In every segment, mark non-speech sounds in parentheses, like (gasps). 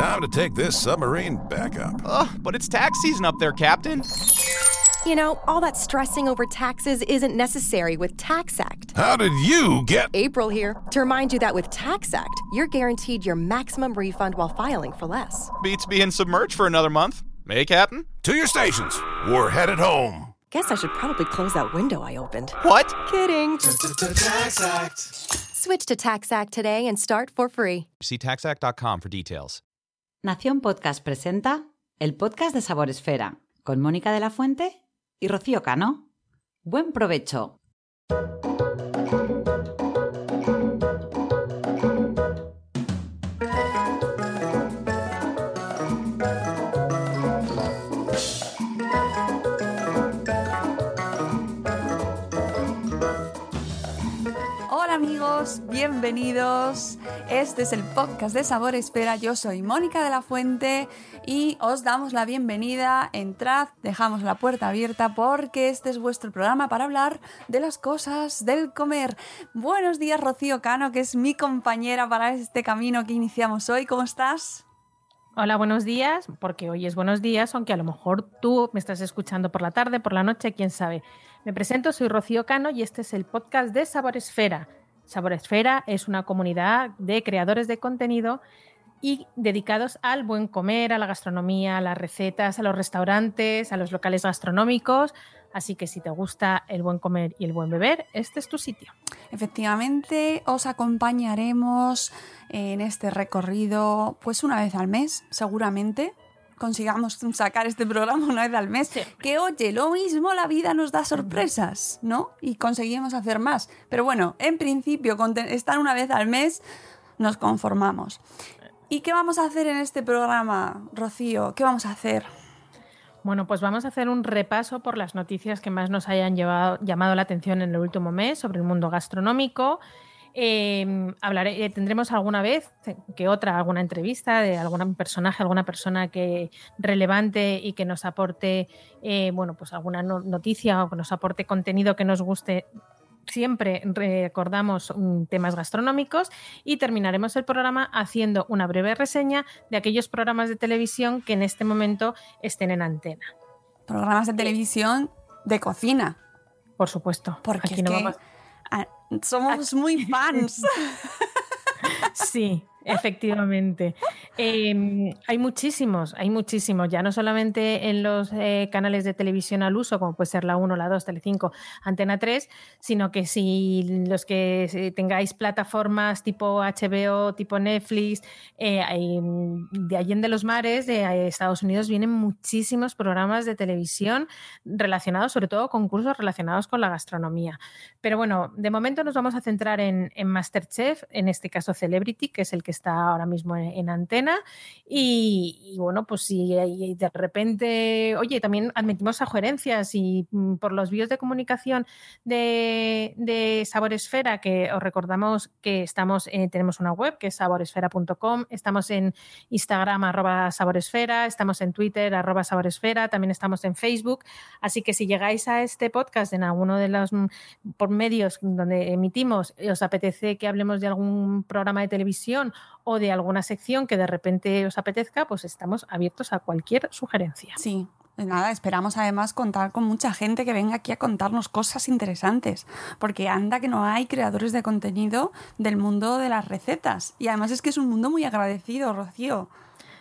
Time to take this submarine back up. Ugh, but it's tax season up there, Captain. You know, all that stressing over taxes isn't necessary with TaxAct. How did you get. April here to remind you that with TaxAct, you're guaranteed your maximum refund while filing for less. Beats being submerged for another month. Hey, Captain? To your stations. We're headed home. Guess I should probably close that window I opened. What? Kidding. Tax Act. Switch to TaxAct today and start for free. See taxact.com for details. Nación Podcast presenta el podcast de Sabor Esfera con Mónica de la Fuente y Rocío Cano. Buen provecho. Hola amigos, bienvenidos. Este es el podcast de Sabor Esfera. Yo soy Mónica de la Fuente y os damos la bienvenida. Entrad, dejamos la puerta abierta porque este es vuestro programa para hablar de las cosas del comer. Buenos días, Rocío Cano, que es mi compañera para este camino que iniciamos hoy. ¿Cómo estás? Hola, buenos días, porque hoy es buenos días, aunque a lo mejor tú me estás escuchando por la tarde, por la noche, quién sabe. Me presento, soy Rocío Cano y este es el podcast de Sabor Esfera. Sabor Esfera es una comunidad de creadores de contenido y dedicados al buen comer, a la gastronomía, a las recetas, a los restaurantes, a los locales gastronómicos. Así que si te gusta el buen comer y el buen beber, este es tu sitio. Efectivamente, os acompañaremos en este recorrido pues una vez al mes, seguramente consigamos sacar este programa una vez al mes. Que oye, lo mismo la vida nos da sorpresas, ¿no? Y conseguimos hacer más. Pero bueno, en principio, con estar una vez al mes, nos conformamos. ¿Y qué vamos a hacer en este programa, Rocío? ¿Qué vamos a hacer? Bueno, pues vamos a hacer un repaso por las noticias que más nos hayan llevado- llamado la atención en el último mes sobre el mundo gastronómico. Eh, hablaré, eh, tendremos alguna vez que otra, alguna entrevista de algún personaje, alguna persona que relevante y que nos aporte, eh, bueno, pues alguna no- noticia o que nos aporte contenido que nos guste. Siempre recordamos mm, temas gastronómicos y terminaremos el programa haciendo una breve reseña de aquellos programas de televisión que en este momento estén en antena. Programas de televisión de cocina. Por supuesto. Porque Aquí es no que vamos- somos muy fans. (laughs) Sí, efectivamente. Eh, hay muchísimos, hay muchísimos, ya no solamente en los eh, canales de televisión al uso, como puede ser la 1, la 2, Telecinco, Antena 3, sino que si los que eh, tengáis plataformas tipo HBO, tipo Netflix, eh, hay, mm, de Allende los Mares, de eh, Estados Unidos, vienen muchísimos programas de televisión relacionados, sobre todo concursos relacionados con la gastronomía. Pero bueno, de momento nos vamos a centrar en, en Masterchef, en este caso Celebrity, que es el que está ahora mismo en, en antena. Y, bueno, pues si de repente, oye, también admitimos sugerencias y mm, por los vídeos de comunicación de, de Saboresfera, que os recordamos que estamos, eh, tenemos una web que es saboresfera.com, estamos en Instagram arroba saboresfera, estamos en Twitter arroba saboresfera, también estamos en Facebook. Así que si llegáis a este podcast en alguno de los mm, por medios donde emitimos, eh, os apetece que hablemos de algún programa de televisión o de alguna sección que de repente os apetezca, pues estamos abiertos a cualquier sugerencia. Sí, nada, esperamos además contar con mucha gente que venga aquí a contarnos cosas interesantes, porque anda que no hay creadores de contenido del mundo de las recetas. Y además es que es un mundo muy agradecido, Rocío.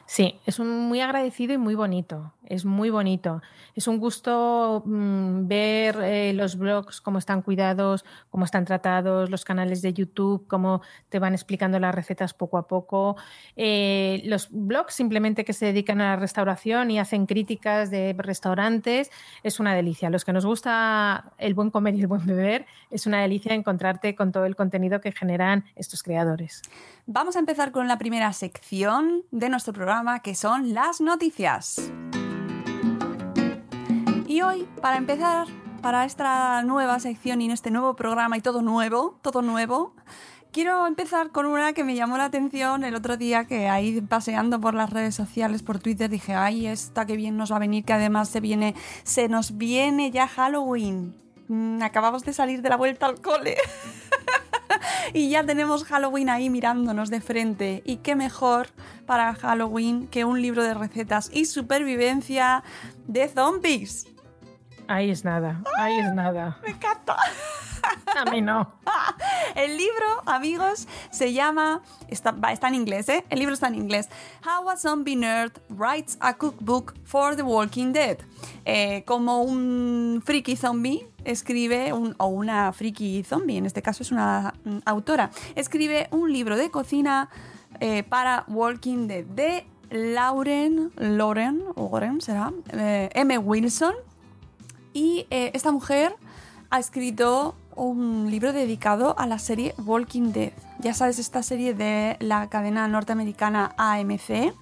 Sí, es un muy agradecido y muy bonito. Es muy bonito. Es un gusto mm, ver eh, los blogs, cómo están cuidados, cómo están tratados, los canales de YouTube, cómo te van explicando las recetas poco a poco. Eh, los blogs simplemente que se dedican a la restauración y hacen críticas de restaurantes es una delicia. Los que nos gusta el buen comer y el buen beber, es una delicia encontrarte con todo el contenido que generan estos creadores. Vamos a empezar con la primera sección de nuestro programa, que son las noticias. Y hoy, para empezar, para esta nueva sección y en este nuevo programa y todo nuevo, todo nuevo, quiero empezar con una que me llamó la atención el otro día que ahí paseando por las redes sociales, por Twitter, dije, ay, esta que bien nos va a venir, que además se viene, se nos viene ya Halloween. Mm, acabamos de salir de la vuelta al cole. (laughs) (laughs) y ya tenemos Halloween ahí mirándonos de frente. Y qué mejor para Halloween que un libro de recetas y supervivencia de zombies. Ahí es nada, ahí es nada. (laughs) Me encanta. A mí no. (laughs) El libro, amigos, se llama. Está, está en inglés, ¿eh? El libro está en inglés. How a Zombie Nerd Writes a Cookbook for the Walking Dead. Eh, como un friki zombie escribe, un- o una friki zombie, en este caso es una mm, autora, escribe un libro de cocina eh, para Walking Dead de Lauren, Lauren, Lauren será, eh, M. Wilson. Y eh, esta mujer ha escrito un libro dedicado a la serie Walking Dead. Ya sabes, esta serie de la cadena norteamericana AMC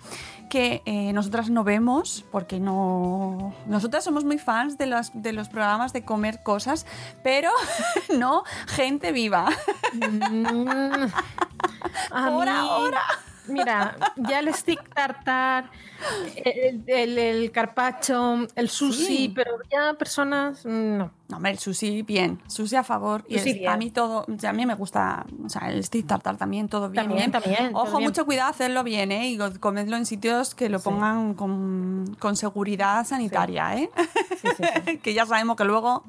que eh, nosotras no vemos porque no... Nosotras somos muy fans de los, de los programas de comer cosas, pero (laughs) no gente viva. Mm, a Por mí- ahora. Mira, ya el stick tartar, el, el, el carpaccio, el sushi, Sí. pero ya personas, no. No, hombre, el sushi bien, sushi a favor. Y Sushi el- bien. a mí todo, o sea, a mí me gusta, o sea, el stick tartar también, todo bien. También, bien. también, todo Ojo, bien. mucho cuidado hacerlo bien, ¿eh? Y comedlo en sitios que lo Sí. pongan con, con seguridad sanitaria, ¿eh? Sí, (laughs) que ya sabemos que luego...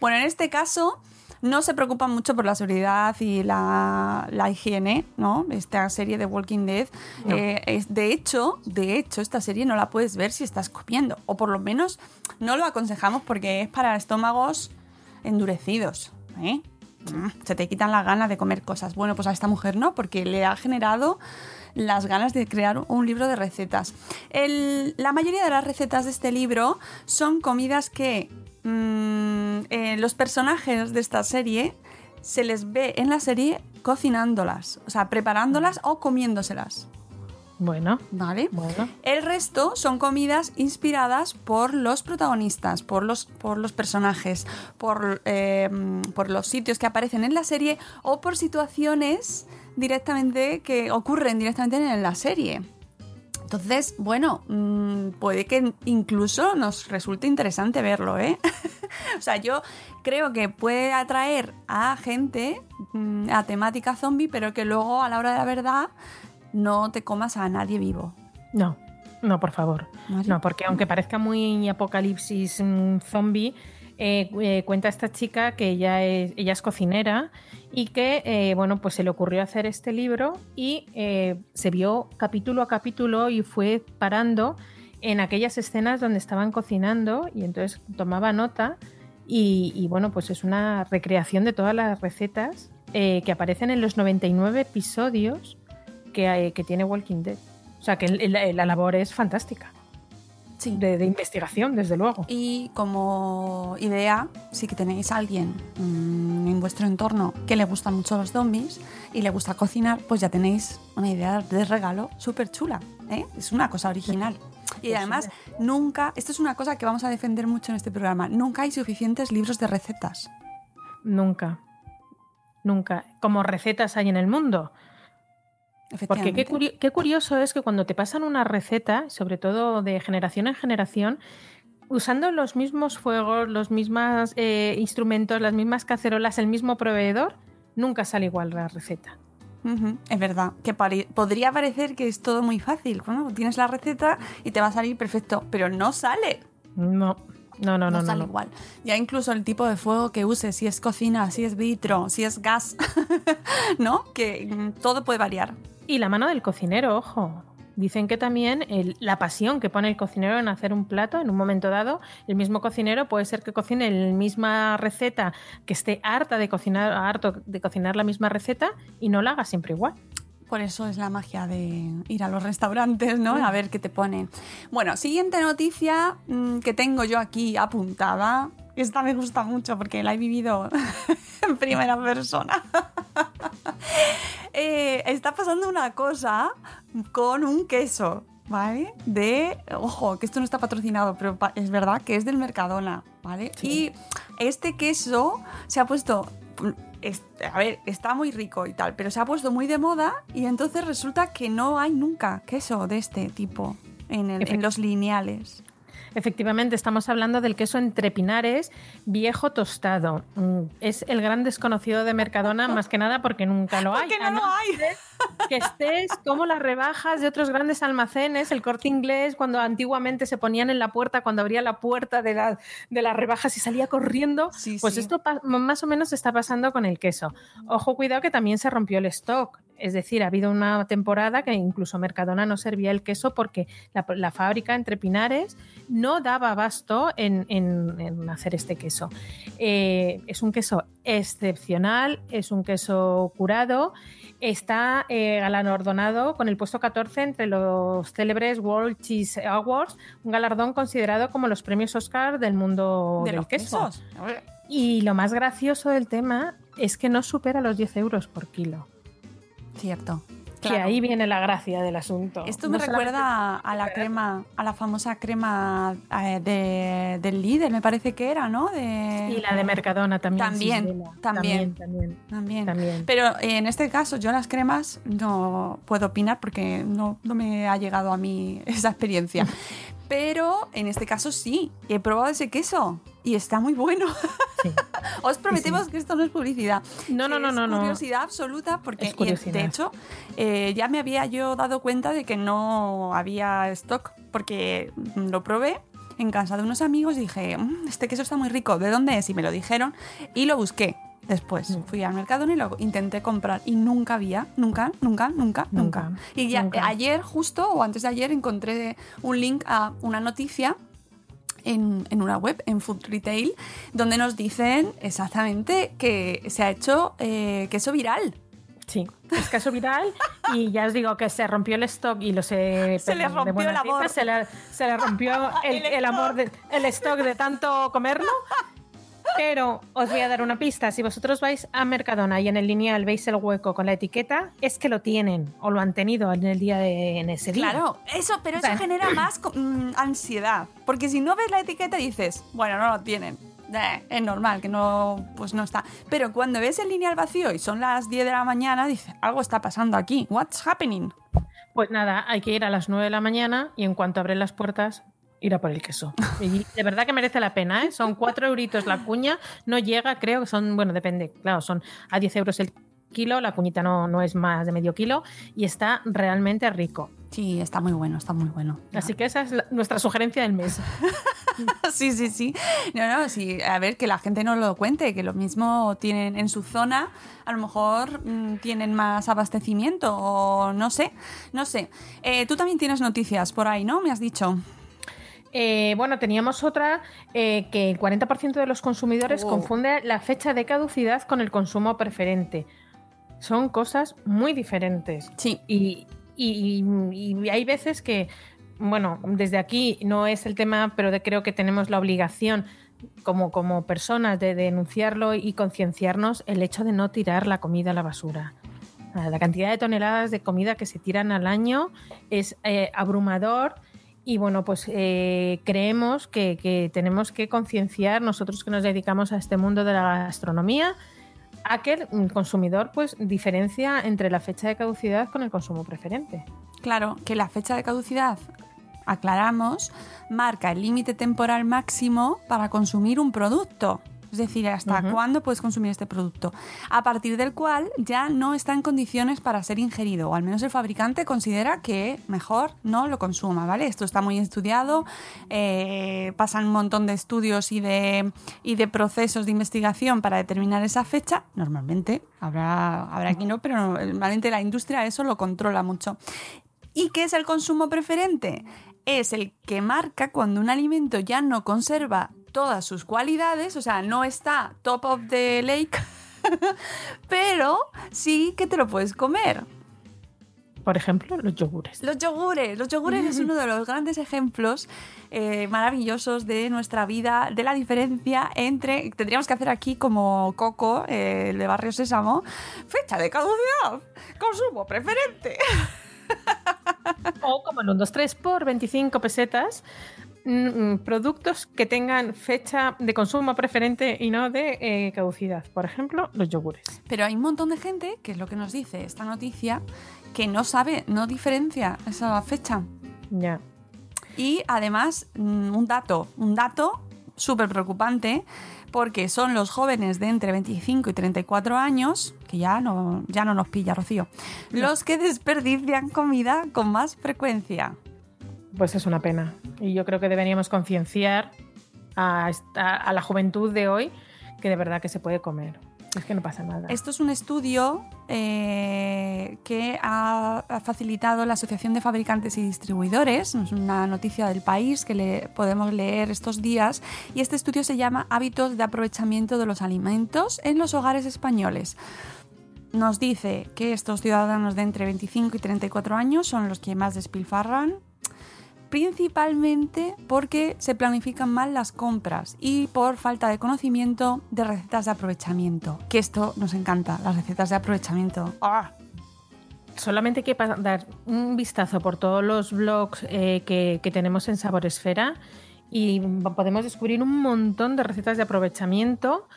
Bueno, en este caso no se preocupan mucho por la seguridad y la, la higiene, ¿no? Esta serie de Walking Dead. No. Eh, es, de hecho, de hecho, esta serie no la puedes ver si estás comiendo. O por lo menos no lo aconsejamos porque es para estómagos endurecidos, ¿eh? Mm, Se te quitan las ganas de comer cosas. Bueno, pues a esta mujer no, porque le ha generado las ganas de crear un libro de recetas. El- la mayoría de las recetas de este libro son comidas que mm, eh, los personajes de esta serie se les ve en la serie cocinándolas, o sea, preparándolas o comiéndoselas, Bueno, ¿vale? bueno. El resto son comidas inspiradas por los protagonistas, por los, por los personajes, por, eh, por los sitios que aparecen en la serie o por situaciones directamente que ocurren directamente en la serie. Entonces, bueno, mm, puede que incluso nos resulte interesante verlo, ¿eh? (laughs) o sea, yo creo que puede atraer a gente mm, a temática zombie, pero que luego a la hora de la verdad no te comas a nadie vivo. No, no, por favor. No, porque aunque parezca muy apocalipsis mm, zombie, eh, eh, cuenta esta chica que ella es, ella es cocinera y que, eh, bueno, pues se le ocurrió hacer este libro y se vio capítulo a capítulo y fue parando en aquellas escenas donde estaban cocinando y entonces tomaba nota y, bueno, pues es una recreación de todas las recetas que aparecen en los 99 episodios que, que tiene Walking Dead. O sea que la labor es fantástica, Sí. de, de investigación, desde luego. Y como idea, si que tenéis a alguien mm, en vuestro entorno que le gustan mucho los zombies y le gusta cocinar, pues ya tenéis una idea de regalo súper chula. ¿eh? Es una cosa original. Y además, nunca, esto es una cosa que vamos a defender mucho en este programa, nunca hay suficientes libros de recetas. Nunca. Nunca. Como recetas hay en el mundo. Porque qué, curioso es que cuando te pasan una receta, sobre todo de generación en generación, usando los mismos fuegos, los mismos eh, instrumentos, las mismas cacerolas, el mismo proveedor, nunca sale igual la receta. Es verdad, que podría parecer que es todo muy fácil. Bueno, tienes la receta y te va a salir perfecto, pero no sale. No, no, no, no. no, sale no. igual. Ya incluso el tipo de fuego que uses, si es cocina, si es vitro, si es gas, (laughs) ¿no? Que mm, todo puede variar. Y la mano del cocinero, ojo. Dicen que también el- la pasión que pone el cocinero en hacer un plato en un momento dado, el mismo cocinero puede ser que cocine la misma receta, que esté harta de cocinar, harto de cocinar la misma receta y no la haga siempre igual. Por eso es la magia de ir a los restaurantes, ¿no? A ver qué te ponen. Bueno, siguiente noticia mm, que tengo yo aquí apuntada. Esta me gusta mucho porque la he vivido (laughs) en primera persona. (laughs) Eh, está pasando una cosa con un queso, ¿vale? De, ojo, que esto no está patrocinado, pero es verdad que es del Mercadona, ¿vale? Y este queso se ha puesto, es- a ver, está muy rico y tal, pero se ha puesto muy de moda y entonces resulta que no hay nunca queso de este tipo en, el- en los lineales. Efectivamente, estamos hablando del queso entre pinares viejo tostado. Mm, Es el gran desconocido de Mercadona, más que nada porque nunca lo hay. No A lo hay. que estés como las rebajas de otros grandes almacenes, el corte inglés, cuando antiguamente se ponían en la puerta, cuando abría la puerta de, la- de las rebajas y salía corriendo. Sí, pues sí. esto más o menos está pasando con el queso. Ojo, cuidado que también se rompió el stock. Es decir, ha habido una temporada que incluso Mercadona no servía el queso porque la, la fábrica entre Pinares no daba abasto en, en- en hacer este queso. Eh, es un queso excepcional, es un queso curado, está eh, galardonado con el puesto 14 entre los célebres World Cheese Awards, un galardón considerado como los premios Oscar del mundo de del los queso. quesos. Y lo más gracioso del tema es que no supera los 10 euros por kilo. Cierto. Que ahí viene la gracia del asunto. Esto me No recuerda a la crema, a la famosa crema eh, de, del líder, me parece que era, ¿no? De... Y la de Mercadona también. También, también. También, También. también. Pero en este caso, yo las cremas no puedo opinar porque no, no me ha llegado a mí (laughs) esa experiencia. (laughs) Pero en este caso sí, he probado ese queso y está muy bueno. Sí. (laughs) Os prometemos que esto no es publicidad. No, no, no, es no, no. curiosidad absoluta porque curiosidad. de hecho eh, ya me había yo dado cuenta de que no había stock porque lo probé en casa de unos amigos y dije, "Mm, este queso está muy rico, ¿de dónde es? Y me lo dijeron y lo busqué. Después Mm. fui al mercado y lo intenté comprar y nunca había, nunca, nunca, nunca, nunca. Nunca, Y ya nunca. ayer justo o antes de ayer encontré un link a una noticia en, en una web, en Food Retail, donde nos dicen exactamente que se ha hecho eh, queso viral. Sí, es caso viral y ya os digo que se rompió el stock y lo sé Se le rompió el amor. se le, se le rompió (laughs) el, El el amor, de- el stock de tanto comerlo. Pero os voy a dar una pista. Si vosotros vais a Mercadona y en el lineal veis el hueco con la etiqueta, es que lo tienen o lo han tenido en el día de en ese día. Claro, eso, pero eso genera (clears throat) más mm, ansiedad. Porque si no ves la etiqueta dices, bueno, no lo tienen. Eh, es normal que no, pues no está. Pero cuando ves el lineal vacío y son las 10 de la mañana, dices, algo está pasando aquí. What's happening? Pues nada, hay que ir a las 9 de la mañana y en cuanto abren las puertas, ir a por el queso. Y de verdad que merece la pena, ¿eh? Son 4 euritos la cuña, no llega, creo que son, bueno, depende, claro, son a 10 euros el kilo, la cuñita no, no es más de medio kilo y está realmente rico. Sí, está muy bueno, está muy bueno. Así que esa es la- nuestra sugerencia del mes. (laughs) Sí, sí, sí. No, no, sí. A ver, que la gente no lo cuente, que lo mismo tienen en su zona, a lo mejor mm, tienen más abastecimiento o no sé, no sé. Eh, tú también tienes noticias por ahí, ¿no? Me has dicho. Eh, bueno, teníamos otra eh, que el 40% de los consumidores Oh. confunde la fecha de caducidad con el consumo preferente. Son cosas muy diferentes. Sí. Y, y- y hay veces que, bueno, desde aquí no es el tema, pero de- creo que tenemos la obligación como, como personas de denunciarlo y concienciarnos el hecho de no tirar la comida a la basura. Ah, La cantidad de toneladas de comida que se tiran al año es eh, abrumador y bueno, pues eh, creemos que, tenemos que concienciar nosotros que nos dedicamos a este mundo de la gastronomía a que el consumidor pues diferencia entre la fecha de caducidad con el consumo preferente. Claro, que la fecha de caducidad, aclaramos, marca el límite temporal máximo para consumir un producto. Es decir, hasta cuándo puedes consumir este producto. A partir del cual ya no está en condiciones para ser ingerido, o al menos el fabricante considera que mejor no lo consuma, ¿vale? Esto está muy estudiado, eh, pasan un montón de estudios y de, y de procesos de investigación para determinar esa fecha. Normalmente, habrá, habrá aquí no, pero normalmente la industria eso lo controla mucho. ¿Y qué es el consumo preferente? Es el que marca cuando un alimento ya no conserva todas sus cualidades, o sea, no está top of the lake, (laughs) pero sí que te lo puedes comer. Por ejemplo, los yogures. Los yogures, los yogures es (laughs) uno de los grandes ejemplos eh, maravillosos de nuestra vida, de la diferencia entre, tendríamos que hacer aquí como Coco, eh, el de Barrio Sésamo, fecha de caducidad, consumo preferente. (laughs) O como el 1, 2, 3 por 25 pesetas, productos que tengan fecha de consumo preferente y no de eh, caducidad. Por ejemplo, los yogures. Pero hay un montón de gente, que es lo que nos dice esta noticia, que no sabe, no diferencia esa fecha. Ya. Y además, mm, un dato, un dato súper preocupante, porque son los jóvenes de entre 25 y 34 años, que ya no, ya no nos pilla, Rocío, los que desperdician comida con más frecuencia. Pues es una pena. Y yo creo que deberíamos concienciar a, la juventud de hoy que de verdad que se puede comer. Es que no pasa nada. Esto es un estudio eh, que ha, ha facilitado la Asociación de Fabricantes y Distribuidores. Es una noticia del país que le podemos leer estos días. Y este estudio se llama Hábitos de aprovechamiento de los alimentos en los hogares españoles. Nos dice que estos ciudadanos de entre 25 y 34 años son los que más despilfarran, principalmente porque se planifican mal las compras y por falta de conocimiento de recetas de aprovechamiento. Que esto nos encanta, las recetas de aprovechamiento. ¡Ah! Solamente hay que dar un vistazo por todos los blogs eh, que, que tenemos en Sabor Esfera y podemos descubrir un montón de recetas de aprovechamiento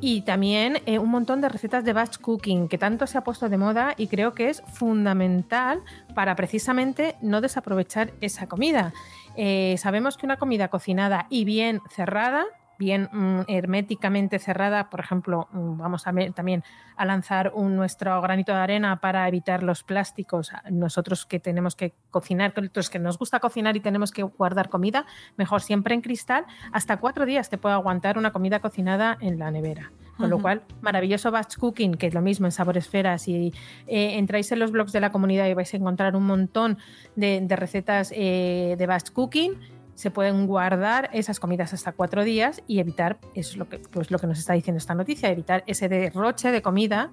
y también eh, un montón de recetas de batch cooking que tanto se ha puesto de moda y creo que es fundamental para precisamente no desaprovechar esa comida. Eh, sabemos que una comida cocinada y bien cerrada, bien mm, herméticamente cerrada, por ejemplo, mm, vamos a ver también a lanzar un, nuestro granito de arena para evitar los plásticos. Nosotros que tenemos que cocinar, los que nos gusta cocinar y tenemos que guardar comida, mejor siempre en cristal. Hasta cuatro días te puede aguantar una comida cocinada en la nevera. Con lo cual, maravilloso batch cooking, que es lo mismo en Sabor Esfera. Si eh, entráis en los blogs de la comunidad y vais a encontrar un montón de, de recetas eh, de batch cooking, se pueden guardar esas comidas hasta cuatro días y evitar, es lo que, pues lo que nos está diciendo esta noticia, evitar ese derroche de comida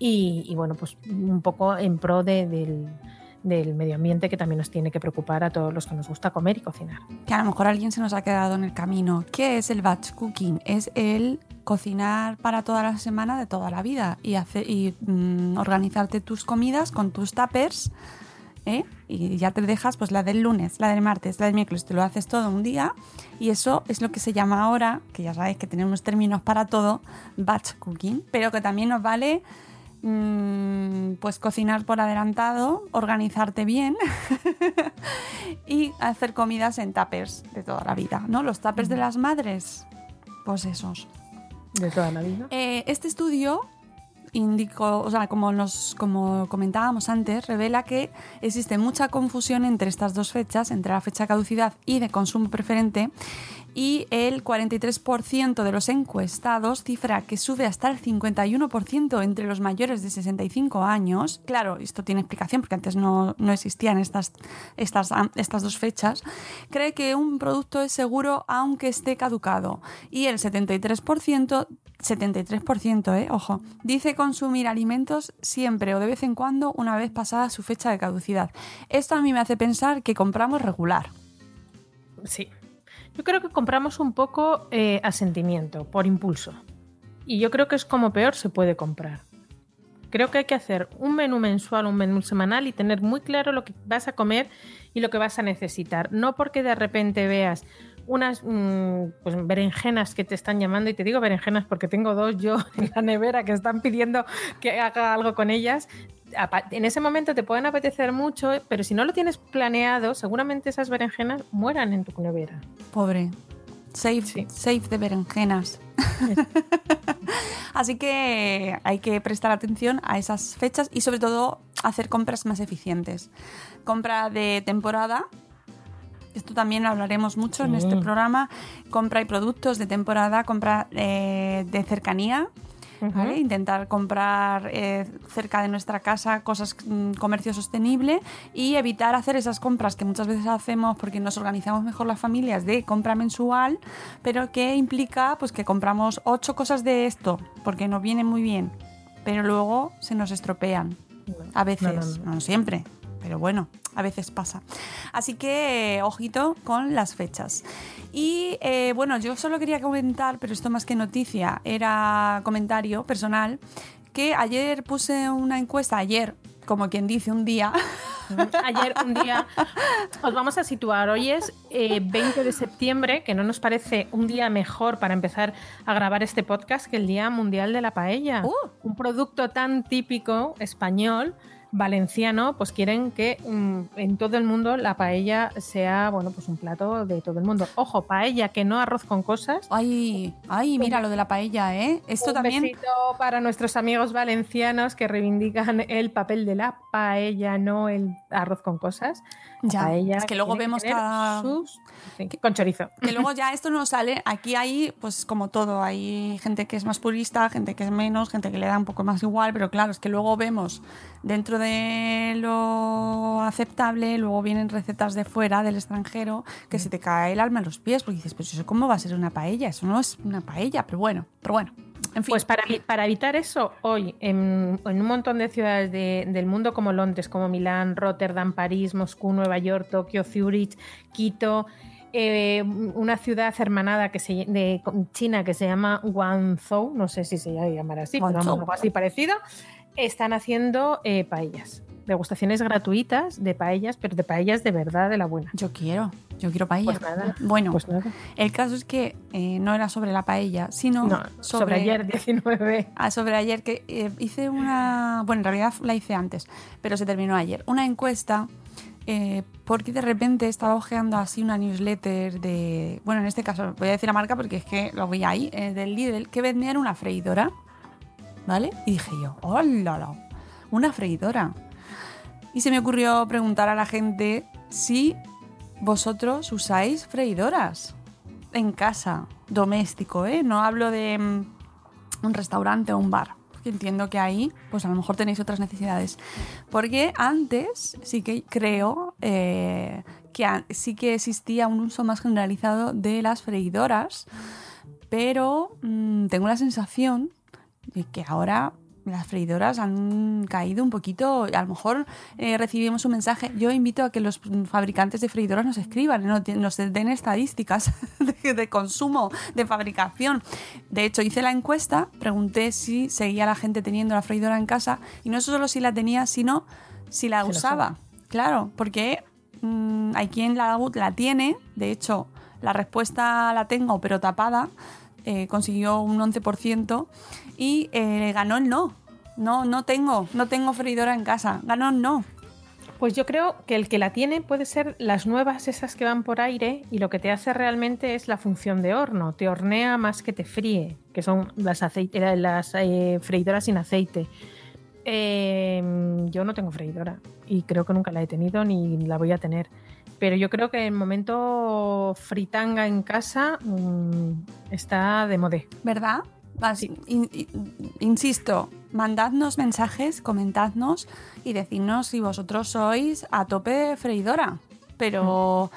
y, bueno, pues un poco en pro de- del, del medio ambiente que también nos tiene que preocupar a todos los que nos gusta comer y cocinar. Que a lo mejor alguien se nos ha quedado en el camino. ¿Qué es el batch cooking? Es el cocinar para toda la semana de toda la vida y, hacer, y mm, organizarte tus comidas con tus tuppers. ¿Eh? Y ya te dejas pues la del lunes, la del martes, la del miércoles, te lo haces todo un día y eso es lo que se llama ahora, que ya sabéis que tenemos términos para todo, batch cooking, pero que también nos vale mm, pues cocinar por adelantado, organizarte bien (laughs) y hacer comidas en tuppers de toda la vida, ¿no? Los tuppers de las madres, pues esos. De toda la vida. Eh, este estudio indicó, o sea, como, nos, como comentábamos antes, revela que existe mucha confusión entre estas dos fechas, entre la fecha de caducidad y de consumo preferente, y el 43% de los encuestados cifra que sube hasta el 51% entre los mayores de 65 años. Claro, esto tiene explicación porque antes no, no existían estas, estas, estas dos fechas. Cree que un producto es seguro aunque esté caducado. Y el 73%, 73%, eh, ojo, dice consumir alimentos siempre o de vez en cuando una vez pasada su fecha de caducidad. Esto a mí me hace pensar que compramos regular. Sí. Yo creo que compramos un poco eh, a sentimiento, por impulso. Y yo creo que es como peor se puede comprar. Creo que hay que hacer un menú mensual, un menú semanal y tener muy claro lo que vas a comer y lo que vas a necesitar. No porque de repente veas unas mm, pues, berenjenas que te están llamando, y te digo berenjenas porque tengo dos yo (laughs) en la nevera que están pidiendo que haga algo con ellas. En ese momento te pueden apetecer mucho, pero si no lo tienes planeado, seguramente esas berenjenas mueran en tu nevera. Pobre. Safe, Sí. safe de berenjenas. (laughs) Así que hay que prestar atención a esas fechas y sobre todo hacer compras más eficientes. Compra de temporada. Esto también lo hablaremos mucho en este programa. Compra y productos de temporada, compra eh, de cercanía. Intentar comprar eh, cerca de nuestra casa cosas, mm, comercio sostenible y evitar hacer esas compras que muchas veces hacemos porque nos organizamos mejor las familias de compra mensual, pero que implica pues que compramos ocho cosas de esto porque nos viene muy bien, pero luego se nos estropean. A veces, no, no, no. no siempre, pero bueno, a veces pasa. Así que, eh, ojito con las fechas. Y eh, bueno, yo solo quería comentar, pero esto más que noticia, era comentario personal, que ayer puse una encuesta, ayer, como quien dice, un día, (laughs) Ayer un día os vamos a situar. Hoy es eh, 20 de septiembre, que no nos parece un día mejor para empezar a grabar este podcast que el Día Mundial de la Paella. Uh. Un producto tan típico español valenciano, pues quieren que mm, en todo el mundo la paella sea, bueno, pues un plato de todo el mundo. Ojo, paella, que no arroz con cosas. Ay, ay, mira lo de la paella, ¿eh? Esto un también. besito para nuestros amigos valencianos que reivindican el papel de la paella, no el arroz con cosas. Ya, paella es que luego vemos tener cada- sus- sí, con chorizo. Que luego ya (laughs) esto no sale. Aquí hay, pues como todo, hay gente que es más purista, gente que es menos, gente que le da un poco más igual, pero claro, es que luego vemos dentro de lo aceptable, luego vienen recetas de fuera, del extranjero, que se te cae el alma a los pies, porque dices, pues eso cómo va a ser una paella, eso no es una paella, pero bueno, pero bueno. En fin, Pues para, evi- para evitar eso, hoy en, en un montón de ciudades de- del mundo como Londres, como Milán, Rotterdam, París, Moscú, Nueva York, Tokio, Zurich, Quito, eh, una ciudad hermanada que se, de China que se llama Guangzhou, no sé si se llamará así, pero vamos, algo así parecido, están haciendo eh, paellas. Degustaciones gratuitas de paellas, pero de paellas de verdad, de la buena. yo quiero, yo quiero paella. Pues nada, bueno, Pues nada. el caso es que eh, no era sobre la paella, sino No, sobre, ayer 19. Ah, sobre ayer, que eh, hice una. Bueno, en realidad la hice antes, pero se terminó ayer. Una encuesta, eh, porque de repente estaba ojeando así una newsletter de. Bueno, en este caso, voy a decir la marca porque es que lo vi ahí, del Lidl, que vendían una freidora. ¿Vale? Y dije yo, ¡hola! Una freidora. Y se me ocurrió preguntar a la gente si vosotros usáis freidoras en casa, doméstico, ¿eh? No hablo de mm, un restaurante o un bar. Porque entiendo que ahí, pues a lo mejor tenéis otras necesidades. Porque antes sí que creo eh, que sí que existía un uso más generalizado de las freidoras, pero mm, tengo la sensación de que ahora las freidoras han caído un poquito. A lo mejor eh, recibimos un mensaje. Yo invito a que los fabricantes de freidoras nos escriban, nos den estadísticas (laughs) de, de consumo, de fabricación. De hecho, hice la encuesta, pregunté si seguía la gente teniendo la freidora en casa y no solo si la tenía, sino si la Si la usaba. Claro, porque mm, hay quien la, la tiene, de hecho, la respuesta la tengo, pero tapada, eh, consiguió un 11% y eh, ganó el no. No, no tengo, no tengo freidora en casa. Ganó el no. Pues yo creo que el que la tiene puede ser las nuevas esas que van por aire y lo que te hace realmente es la función de horno. Te hornea más que te fríe, que son las, aceite, las eh, freidoras sin aceite. Eh, yo no tengo freidora y creo que nunca la he tenido ni la voy a tener. Pero yo creo que el momento fritanga en casa mm, está de modé. ¿Verdad? Insisto, mandadnos mensajes, comentadnos y decidnos si vosotros sois a tope freidora. Pero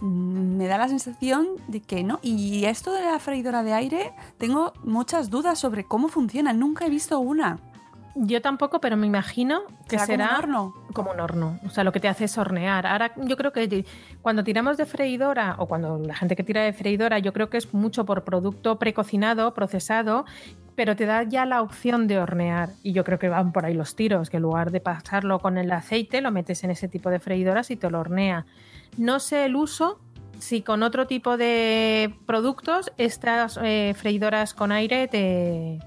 mm, me da la sensación de que no. Y esto de la freidora de aire, tengo muchas dudas sobre cómo funciona. Nunca he visto una. Yo tampoco, pero me imagino que ¿Será como un horno? como un horno. O sea, lo que te hace es hornear. Ahora, yo creo que cuando tiramos de freidora, o cuando la gente que tira de freidora, yo creo que es mucho por producto precocinado, procesado, pero te da ya la opción de hornear. Y yo creo que van por ahí los tiros, que en lugar de pasarlo con el aceite, lo metes en ese tipo de freidoras y te lo hornea. No sé el uso. Si con otro tipo de productos, estas eh, freidoras con aire te,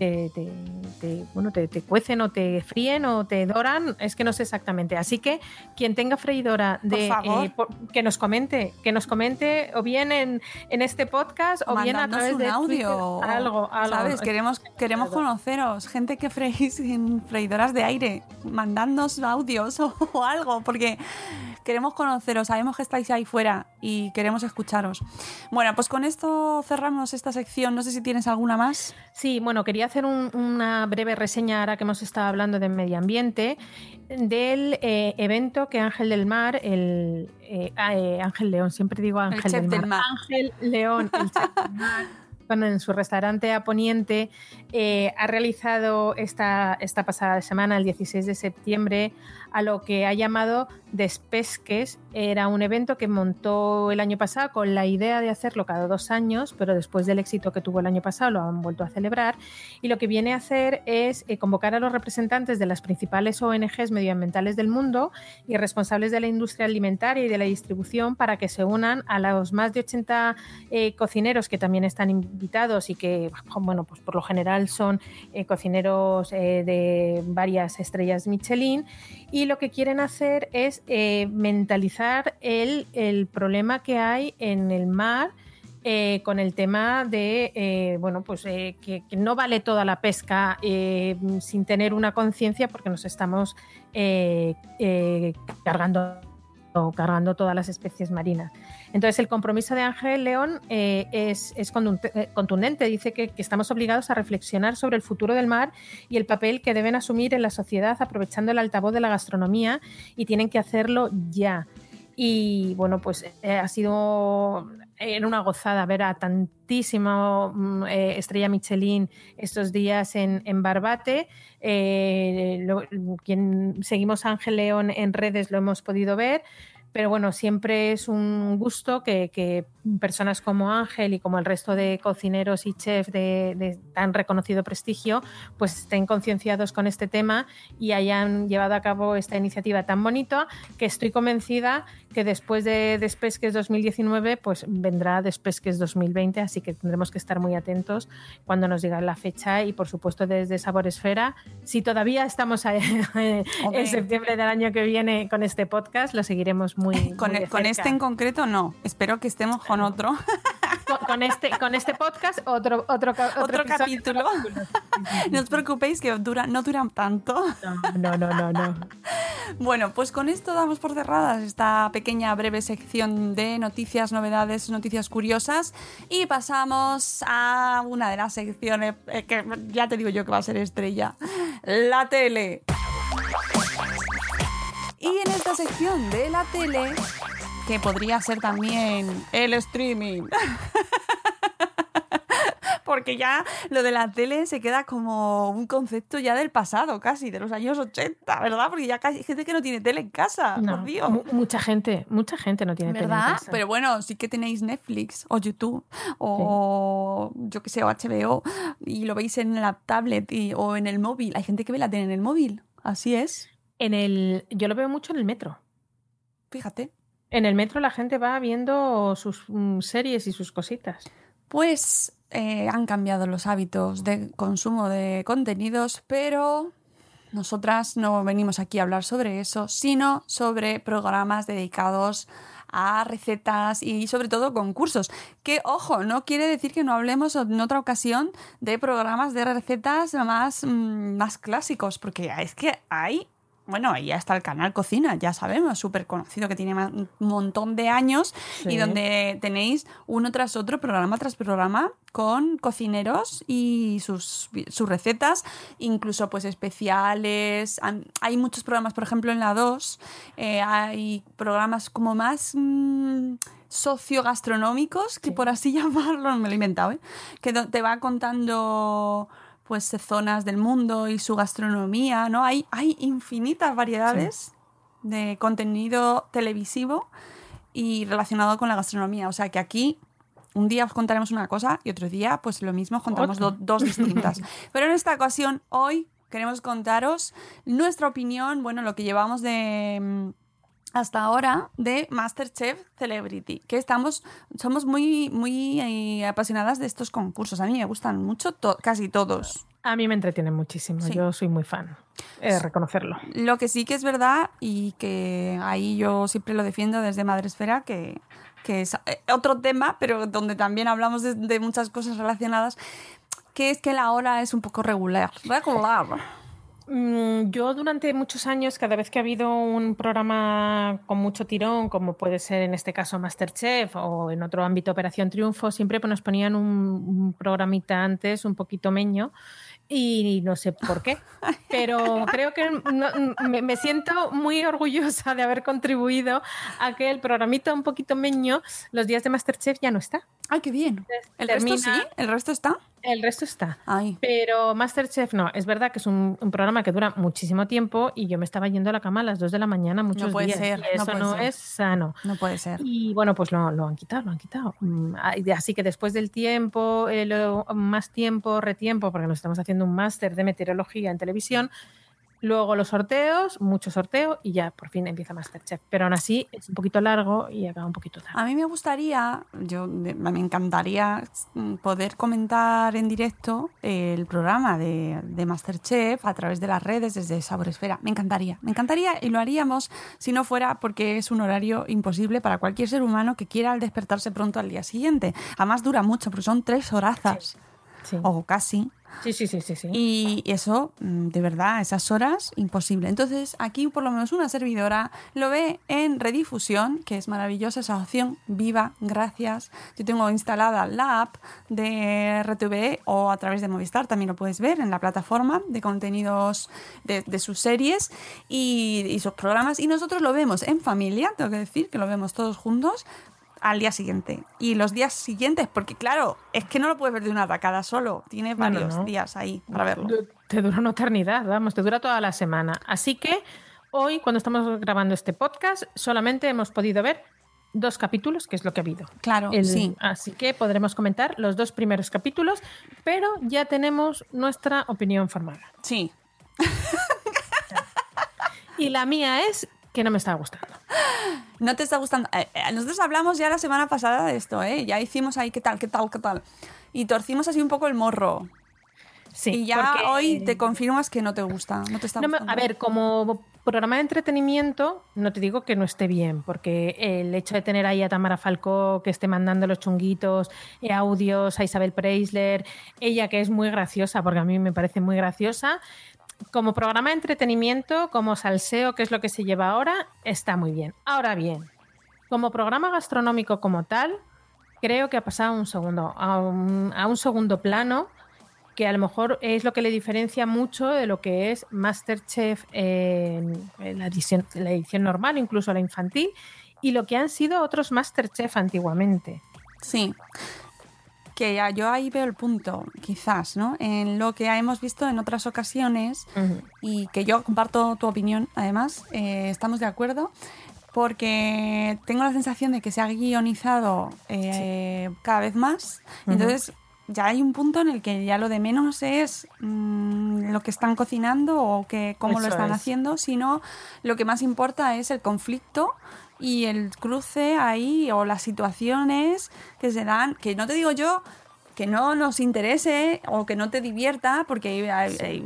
te, te- te- bueno, te, te cuecen o te fríen o te doran, es que no sé exactamente. Así que quien tenga freidora de Por eh, por- que nos comente, que nos comente o bien en, en este podcast o bien a través un de audio. Twitter, algo, algo. ¿Sabes? Queremos, queremos conoceros. Gente que freís en freidoras de aire. Mandadnos audios (laughs) o, o algo, porque queremos conoceros. Sabemos que estáis ahí fuera y queremos escucharos. Bueno, pues con esto cerramos esta sección. No sé si tienes alguna más. Sí, bueno, quería hacer un- una breve reseña ahora que hemos estado hablando de medio ambiente del eh, evento que Ángel del Mar, el eh, ah, eh, Ángel León, siempre digo Ángel del, del Mar, mar. Ángel León, el chef del mar, (laughs) bueno, en su restaurante a Poniente, eh, ha realizado esta, esta pasada semana, el 16 de septiembre, a lo que ha llamado Despesques. Era un evento que montó el año pasado con la idea de hacerlo cada dos años, pero después del éxito que tuvo el año pasado lo han vuelto a celebrar. Y lo que viene a hacer es eh, convocar a los representantes de las principales ONGs medioambientales del mundo y responsables de la industria alimentaria y de la distribución para que se unan a los más de 80 eh, cocineros que también están invitados y que, bueno, pues por lo general son eh, cocineros de varias estrellas Michelin. Y lo que quieren hacer es eh, mentalizar el, el problema que hay en el mar. eh, con el tema de eh, bueno pues que, no vale toda la pesca sin tener una conciencia porque nos estamos eh, eh, cargando todas las especies marinas. Entonces el compromiso de Ángel León eh, es, es contundente, eh, contundente. Dice que, que estamos obligados a reflexionar sobre el futuro del mar y el papel que deben asumir en la sociedad aprovechando el altavoz de la gastronomía y tienen que hacerlo ya. Y bueno, pues eh, ha sido en una gozada ver a tantísimo mm, eh, estrella Michelin estos días en, en Barbate. Eh, lo- quien seguimos a Ángel León en redes lo hemos podido ver. Pero bueno, siempre es un gusto que, que personas como Ángel y como el resto de cocineros y chefs de, de tan reconocido prestigio, pues estén concienciados con este tema y hayan llevado a cabo esta iniciativa tan bonita que estoy convencida que después de Despesques 2019, pues vendrá Despesques 2020, así que tendremos que estar muy atentos cuando nos digan la fecha y por supuesto desde Sabor Esfera, si todavía estamos (laughs) en septiembre del año que viene con este podcast, lo seguiremos muy, (laughs) Con, muy de con este en concreto no. Espero que estemos con otro. (laughs) con, con este con este podcast otro otro Otro capítulo. (laughs) No os preocupéis que dura, no duran tanto. No, no, no, no, no. Bueno, pues con esto damos por cerradas esta pequeña breve sección de noticias, novedades, noticias curiosas y pasamos a una de las secciones eh, que ya te digo yo que va a ser estrella, la tele. Y en esta sección de la tele, que podría ser también el streaming. (laughs) Porque ya lo de la tele se queda como un concepto ya del pasado, casi, de los años 80, ¿verdad? Porque ya casi hay gente que no tiene tele en casa, No, por Dios. mu- mucha gente, mucha gente no tiene tele en ¿Verdad? casa. Pero bueno, sí que tenéis Netflix o YouTube o yo qué sé, o HBO y lo veis en la tablet y- o en el móvil. Hay gente que ve la tele en el móvil, así es. En el, yo lo veo mucho en el metro. Fíjate. En el metro la gente va viendo sus mm, series y sus cositas. Pues eh, han cambiado los hábitos de consumo de contenidos, pero nosotras no venimos aquí a hablar sobre eso, sino sobre programas dedicados a recetas y sobre todo concursos. Que, ojo, no quiere decir que no hablemos en otra ocasión de programas de recetas más, mm, más clásicos, porque es que hay bueno, ahí ya está el canal Cocina, ya sabemos, súper conocido, que tiene un montón de años y donde tenéis uno tras otro, programa tras programa, con cocineros y sus, sus recetas, incluso pues especiales. Hay muchos programas, por ejemplo, en la 2, eh, hay programas como más... mm, sociogastronómicos, que por así (laughs) llamarlo, me lo he inventado, ¿eh? que te va contando pues zonas del mundo y su gastronomía, ¿no? Hay, hay infinitas variedades de contenido televisivo y relacionado con la gastronomía. O sea que aquí un día os contaremos una cosa y otro día pues lo mismo os contamos do- dos distintas. (laughs) Pero en esta ocasión, hoy queremos contaros nuestra opinión, bueno, lo que llevamos de mm, hasta ahora de MasterChef Celebrity, que estamos, somos muy, muy eh, apasionadas de estos concursos. A mí me gustan mucho, to- casi todos. A mí me entretienen muchísimo. Sí. Yo soy muy fan. De reconocerlo. Lo que sí que es verdad y que ahí yo siempre lo defiendo desde Madresfera, que, que es eh, otro tema, pero donde también hablamos de, de muchas cosas relacionadas, que es que la hora es un poco regular. Regular. Mm, Yo durante muchos años, cada vez que ha habido un programa con mucho tirón, como puede ser en este caso Masterchef o en otro ámbito Operación Triunfo, siempre nos ponían un, un programita antes, un poquito meño, y no sé por qué, (laughs) pero creo que no- me, me siento muy orgullosa de haber contribuido a que el programita un poquito meño los días de Masterchef ya no está. ¡Ay, qué bien! ¿El resto termina- sí? ¿El resto está? El resto está. Ay. Pero Masterchef no, es verdad que es un, un programa que dura muchísimo tiempo y yo me estaba yendo a la cama a las 2 de la mañana muchos puede días. ser, y no eso puede no, ser. es sano. No puede ser. Y bueno, pues lo, lo han quitado, lo han quitado. Mm, Así que después del tiempo, eh, lo- más tiempo, retiempo, porque nos estamos haciendo un máster de meteorología en televisión, luego los sorteos, mucho sorteo y ya por fin empieza Masterchef. Pero aún así es un poquito largo y acaba un poquito tarde. A mí me gustaría, yo me encantaría mm, poder comentar en directo el programa de, de Masterchef a través de las redes desde Saboresfera. Me encantaría, me encantaría y lo haríamos si no fuera porque es un horario imposible para cualquier ser humano que quiera al despertarse pronto al día siguiente. Además dura mucho, porque son tres horazas Sí. O casi. sí, sí, sí, sí. sí. Y eso, mm, de verdad, esas horas, imposible. Entonces, aquí por lo menos una servidora lo ve en redifusión, que es maravillosa esa opción. Viva, gracias. Yo tengo instalada la app de RTV o a través de Movistar, también lo puedes ver en la plataforma de contenidos de, de sus series y, y sus programas. Y nosotros lo vemos en familia, tengo que decir que lo vemos todos juntos al día siguiente. Y los días siguientes, porque claro, es que no lo puedes ver de una tacada solo, tienes varios no. días ahí para verlo. Te dura una eternidad, vamos, te dura toda la semana. Así que hoy, cuando estamos grabando este podcast, solamente hemos podido ver dos capítulos, que es lo que ha habido. Claro, El- sí. Así que podremos comentar los dos primeros capítulos, pero ya tenemos nuestra opinión formada. Sí. Y la mía es que no me está gustando. (gasps) ¿No te está gustando? Eh, eh, nosotros hablamos ya la semana pasada de esto, ¿eh? Ya hicimos ahí qué tal, qué tal, qué tal. Y torcimos así un poco el morro. Sí, y ya porque- hoy te confirmas que no te gusta, no te está No gustando. a ver, como programa de entretenimiento, no te digo que no esté bien, porque el hecho de tener ahí a Tamara Falcó, que esté mandando los chunguitos, eh, audios a Isabel Preisler, ella que es muy graciosa, porque a mí me parece muy graciosa, como programa de entretenimiento, como salseo, que es lo que se lleva ahora, está muy bien. Ahora bien, como programa gastronómico como tal, creo que ha pasado un segundo, a un, a un segundo plano que a lo mejor es lo que le diferencia mucho de lo que es Masterchef en, en la, edición, la edición normal, incluso la infantil, y lo que han sido otros Masterchef antiguamente. Sí. Que ya yo ahí veo el punto, quizás, ¿no? En lo que hemos visto en otras ocasiones y que yo comparto tu opinión, además, eh, estamos de acuerdo, porque tengo la sensación de que se ha guionizado eh, cada vez más. Entonces, ya hay un punto en el que ya lo de menos es mm, lo que están cocinando o que cómo lo están es. haciendo, sino lo que más importa es el conflicto y el cruce ahí o las situaciones que se dan, que no te digo yo que no nos interese o que no te divierta, porque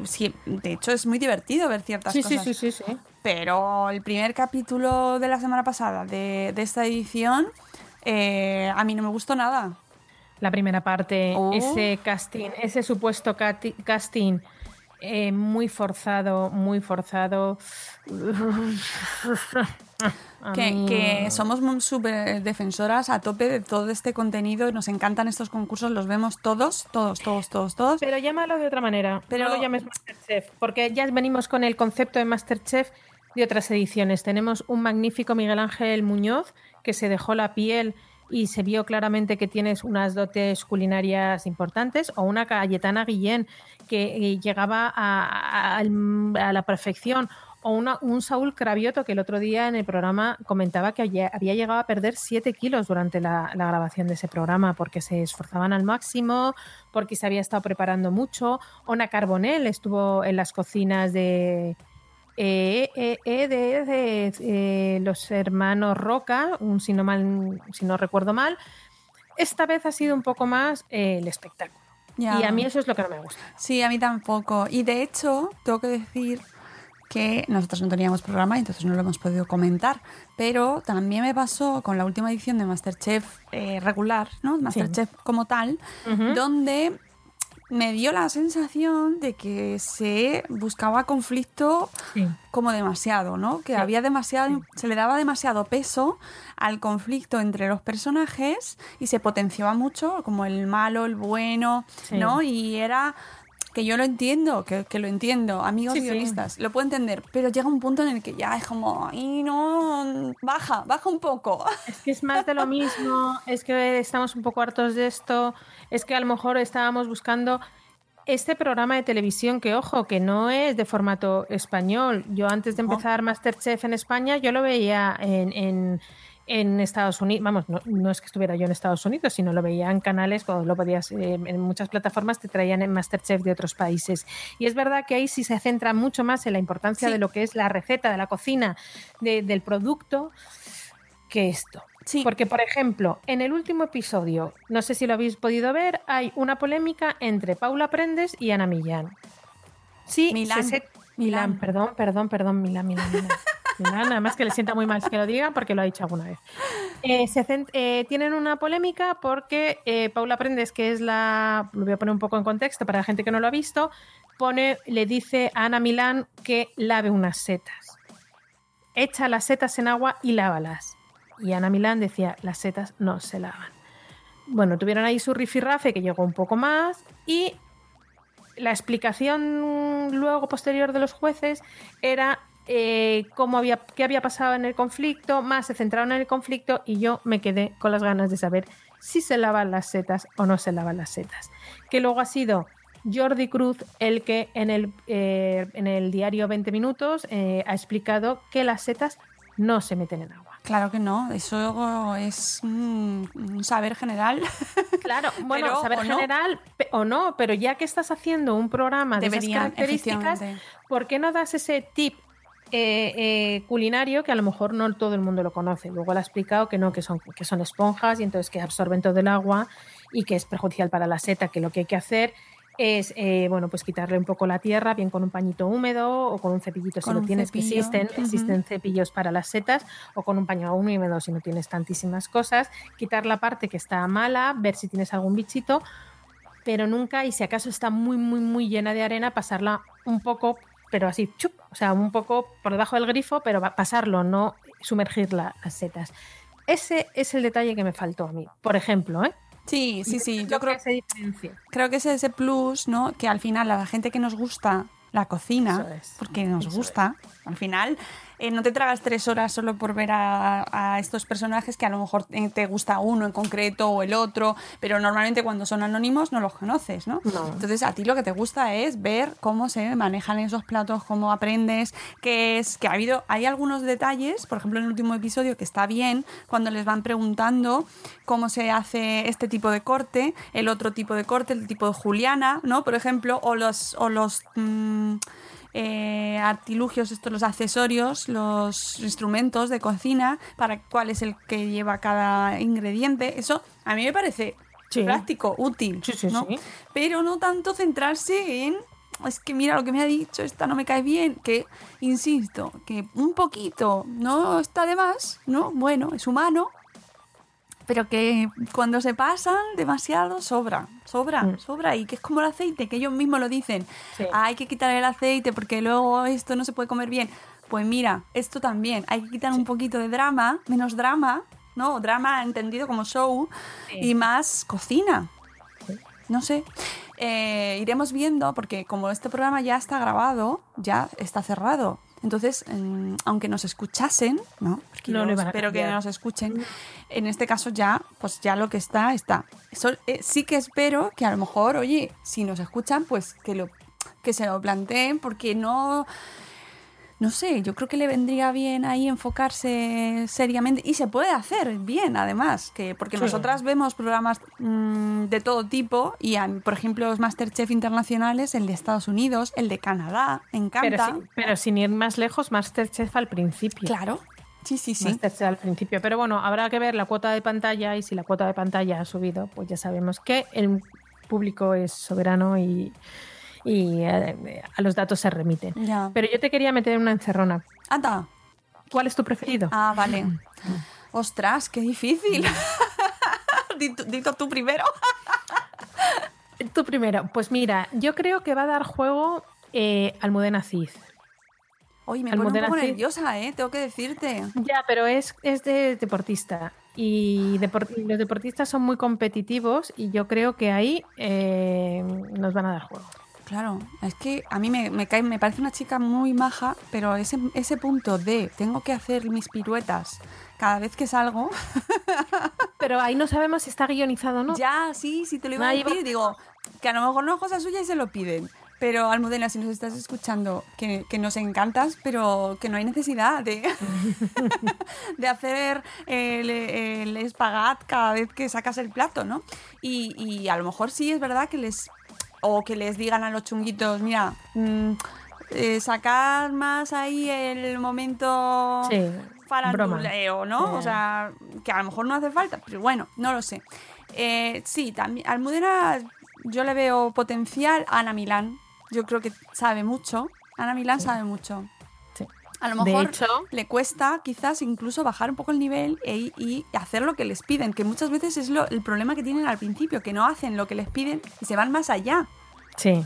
sí, de hecho es muy divertido ver ciertas Sí, sí, cosas. sí, sí, sí. Pero el primer capítulo de la semana pasada de, de esta edición, eh, a mí no me gustó nada. La primera parte, Oh. ese casting, ese supuesto casting eh, muy forzado, muy forzado. (laughs) A Que, que somos muy súper defensoras a tope de todo este contenido y nos encantan estos concursos, los vemos todos, todos, todos, todos, todos. Pero llámalo de otra manera. Pero- no lo llames Masterchef, porque ya venimos con el concepto de Masterchef de otras ediciones. Tenemos un magnífico Miguel Ángel Muñoz que se dejó la piel y se vio claramente que tienes unas dotes culinarias importantes, o una Cayetana Guillén que eh, llegaba a, a- al- a la perfección, o una- un Saúl Cravioto que el otro día en el programa comentaba que había, llegado a perder 7 kilos durante la, la grabación de ese programa porque se esforzaban al máximo, porque se había estado preparando mucho. Ona Carbonell estuvo en las cocinas de, eh, eh, eh, de, los hermanos Roca, un, si, no mal, si no recuerdo mal. Esta vez ha sido un poco más el espectáculo. Y a mí eso es lo que no me gusta. Sí, a mí tampoco. Y de hecho, tengo que decir que nosotros no teníamos programa y entonces no lo hemos podido comentar. Pero también me pasó con la última edición de Masterchef eh, regular, ¿no? Masterchef como tal, donde me dio la sensación de que se buscaba conflicto Sí. como demasiado, ¿no? Que había demasiado, se le daba demasiado peso al conflicto entre los personajes y se potenciaba mucho como el malo, el bueno, Sí. ¿no? Y era que yo lo entiendo, que, que lo entiendo, amigos Sí, sí. guionistas, lo puedo entender, pero llega un punto en el que ya es como, y no, baja, baja un poco. (laughs) Es que es más de lo mismo, es que estamos un poco hartos de esto, es que a lo mejor estábamos buscando este programa de televisión que, ojo, que no es de formato español. Yo antes de empezar Masterchef en España, yo lo veía en, en- en Estados Unidos, vamos, no, no es que estuviera yo en Estados Unidos, sino lo veía en canales, cuando lo podías, eh, en muchas plataformas te traían en Masterchef de otros países. Y es verdad que ahí sí se centra mucho más en la importancia Sí. de lo que es la receta, de la cocina, de- del producto, que esto. Sí. Porque, por ejemplo, en el último episodio, no sé si lo habéis podido ver, hay una polémica entre Paula Prendes y Ana Millán. Sí, Milán. se-. Milán, perdón, perdón, perdón, Milán, Milán, Milán. (laughs) Milán, además que le sienta muy mal que lo diga porque lo ha dicho alguna vez. Eh, eh, tienen una polémica porque eh, Paula Prendes, que es la. Lo voy a poner un poco en contexto para la gente que no lo ha visto, pone, le dice a Ana Milán que lave unas setas. Echa las setas en agua y lávalas. Y Ana Milán decía, las setas no se lavan. Bueno, tuvieron ahí su rifirrafe que llegó un poco más y la explicación luego posterior de los jueces era eh, cómo había, qué había pasado en el conflicto, más se centraron en el conflicto y yo me quedé con las ganas de saber si se lavan las setas o no se lavan las setas. Que luego ha sido Jordi Cruz el que en el, eh, en el diario 20 minutos eh, ha explicado que las setas no se meten en agua. Claro que no, eso es un saber general. (laughs) Claro, (laughs) bueno, Pero, saber general o no, pero ya que estás haciendo un programa de Deberían, esas características. ¿por qué no das ese tip eh, eh, culinario que a lo mejor no todo el mundo lo conoce? Luego le ha explicado que no, que son, que son esponjas y entonces que absorben todo el agua y que es perjudicial para la seta, que lo que hay que hacer es eh, bueno pues quitarle un poco la tierra, bien con un pañito húmedo o con un cepillito si lo tienes, que existen, existen cepillos para las setas o con un paño húmedo si no tienes tantísimas cosas, quitar la parte que está mala, ver si tienes algún bichito, pero nunca, y si acaso está muy, muy, muy llena de arena, pasarla un poco, pero así, chup, o sea, un poco por debajo del grifo, pero pasarlo, no sumergir la- las setas. Ese es el detalle que me faltó a mí, por ejemplo, ¿eh? Sí, sí, sí, yo creo que creo que es ese plus, ¿no? Que al final a la gente que nos gusta la cocina, es, porque nos eso gusta, al final eh, no te tragas tres horas solo por ver a, a estos personajes que a lo mejor eh, te gusta uno en concreto o el otro, pero normalmente cuando son anónimos no los conoces, ¿no? No. Entonces a ti lo que te gusta es ver cómo se manejan esos platos, cómo aprendes, que es que ha habido, hay algunos detalles, por ejemplo en el último episodio que está bien cuando les van preguntando cómo se hace este tipo de corte, el otro tipo de corte, el tipo de Juliana, ¿no? Por ejemplo, o los, o los mm, eh, artilugios, estos, los accesorios, los instrumentos de cocina, para cuál es el que lleva cada ingrediente. Eso a mí me parece Sí. práctico, útil, Sí, sí, ¿no? sí. Pero no tanto centrarse en es que mira lo que me ha dicho, esta no me cae bien, que insisto, que un poquito no está de más, ¿no? Bueno, es humano, pero que cuando se pasan demasiado sobra, sobra, Mm. sobra y que es como el aceite, que ellos mismos lo dicen, Sí. "Ah, hay que quitar el aceite porque luego esto no se puede comer bien. Pues mira, esto también, hay que quitar un poquito de drama, menos drama, ¿no? Drama entendido como show Sí. y más cocina. No sé. Eh, iremos viendo, porque como este programa ya está grabado, ya está cerrado. Entonces, mm, aunque nos escuchasen, ¿no? Porque No yo espero que nos escuchen. En este caso ya, pues ya lo que está, está. Eso, eh, sí que espero que a lo mejor, oye, si nos escuchan, pues que lo que se lo planteen, porque no, no sé, yo creo que le vendría bien ahí enfocarse seriamente y se puede hacer bien, además, que porque Sí. nosotras vemos programas mm, de todo tipo y, por ejemplo, los Masterchef internacionales, el de Estados Unidos, el de Canadá, Pero, encanta. sí- pero sin ir más lejos, Masterchef al principio. Claro, sí, sí, sí. Masterchef al principio. Pero bueno, habrá que ver la cuota de pantalla y si la cuota de pantalla ha subido, pues ya sabemos que el público es soberano y, y, eh, a los datos se remiten. Ya. Pero yo te quería meter en una encerrona. Anda. ¿Cuál es tu preferido? Ah, vale. Ostras, qué difícil. (laughs) Dito, dito tú primero. Tú primero. Pues mira, yo creo que va a dar juego eh, Almudena Cid. Oye, me Almudena pone un poco nerviosa, ¿eh? Tengo que decirte. Ya, pero es, es de deportista. Y, depor- y los deportistas son muy competitivos y yo creo que ahí eh, nos van a dar juego. Claro, es que a mí me, me cae, me parece una chica muy maja, pero ese, ese punto de tengo que hacer mis piruetas cada vez que salgo, (laughs) Pero ahí no sabemos si está guionizado o no. ya, sí, sí te lo iba a va. decir, digo, que a lo mejor no es cosa suya y se lo piden. Pero Almudena, si nos estás escuchando, que, que nos encantas, pero que no hay necesidad de, (laughs) de hacer el, el espagat cada vez que sacas el plato, ¿no? Y, y a lo mejor sí es verdad que les... O que les digan a los chunguitos, mira, mm, eh, sacar más ahí el momento Sí, faranduleo, ¿no? O sea, que a lo mejor no hace falta, pero bueno, no lo sé. Eh, sí, también Almudena yo le veo potencial a Ana Milán. Yo creo que sabe mucho. Ana Milán sabe mucho. A lo De mejor hecho- le cuesta quizás incluso bajar un poco el nivel e- y hacer lo que les piden, que muchas veces es lo- el problema que tienen al principio, que no hacen lo que les piden y se van más allá. Sí.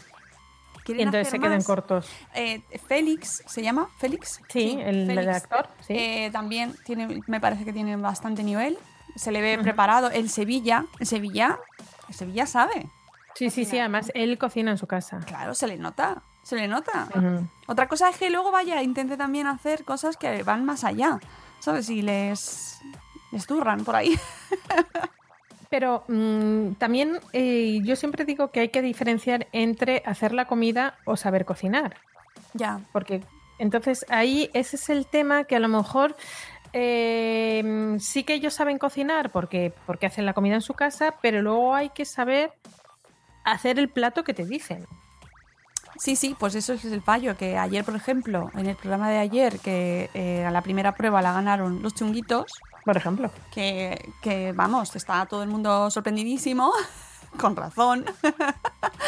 Y entonces se quedan más. cortos. Eh, Félix, ¿se llama? ¿Félix? Sí, el redactor, sí. Eh, también tiene, me parece que tiene bastante nivel. Se le ve preparado. El Sevilla, el Sevilla, el Sevilla sabe. Sí, sí, sí. Además, él cocina en su casa. Claro, se le nota. Se le nota. Otra cosa es que luego vaya, intente también hacer cosas que van más allá. ¿Sabes? Y les, les turran por ahí. (laughs) Pero mm, también eh, yo siempre digo que hay que diferenciar entre hacer la comida o saber cocinar. ya. Porque entonces ahí ese es el tema que a lo mejor eh, sí que ellos saben cocinar porque, porque hacen la comida en su casa, pero luego hay que saber hacer el plato que te dicen. Sí, sí, pues eso es el fallo. Que ayer, por ejemplo, en el programa de ayer, que eh, a la primera prueba la ganaron los chunguitos, Por ejemplo. que, que vamos, está todo el mundo sorprendidísimo, (laughs) con razón.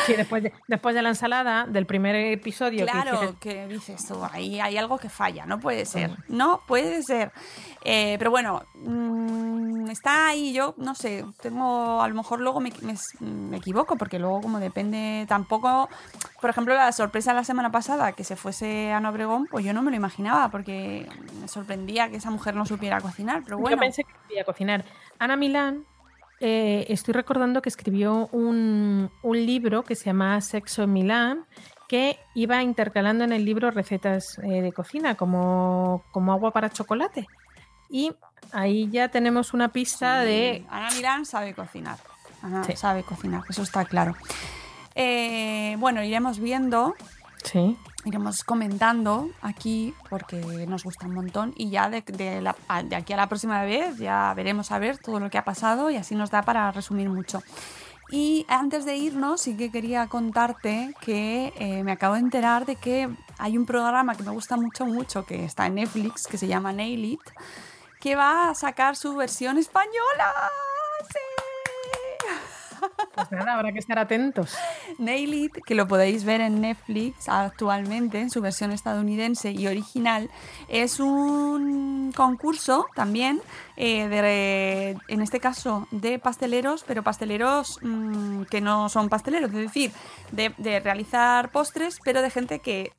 Sí, después de, después de la ensalada del primer episodio Claro, que dices tú, ahí hay algo que falla, no puede ser, no puede ser. Eh, pero bueno, mm, está ahí, yo no sé, tengo, a lo mejor luego me, me- me equivoco, porque luego como depende tampoco, por ejemplo, la sorpresa la semana pasada, que se fuese a Ana Obregón, pues yo no me lo imaginaba, porque me sorprendía que esa mujer no supiera cocinar, pero bueno. Yo pensé que podía cocinar. Ana Milán, eh, estoy recordando que escribió un, un libro que se llama Sexo en Milán, que iba intercalando en el libro recetas eh, de cocina, como, como agua para chocolate. Y ahí ya tenemos una pista de... Ana Milán sabe cocinar. Ana Sí. sabe cocinar, eso está claro. Eh, bueno, iremos viendo, Sí. iremos comentando aquí porque nos gusta un montón y ya de, aquí a la próxima vez ya veremos a ver todo lo que ha pasado y así nos da para resumir mucho. Y antes de irnos, sí que quería contarte que eh, me acabo de enterar de que hay un programa que me gusta mucho, mucho, que está en Netflix, que se llama Nail It, que va a sacar su versión española. ¡Sí! Pues nada, habrá que estar atentos. Nail que lo podéis ver en Netflix actualmente en su versión estadounidense y original, es un concurso también, eh, de, en este caso de pasteleros, pero pasteleros mm, que no son pasteleros, es decir, de, de realizar postres, pero de gente que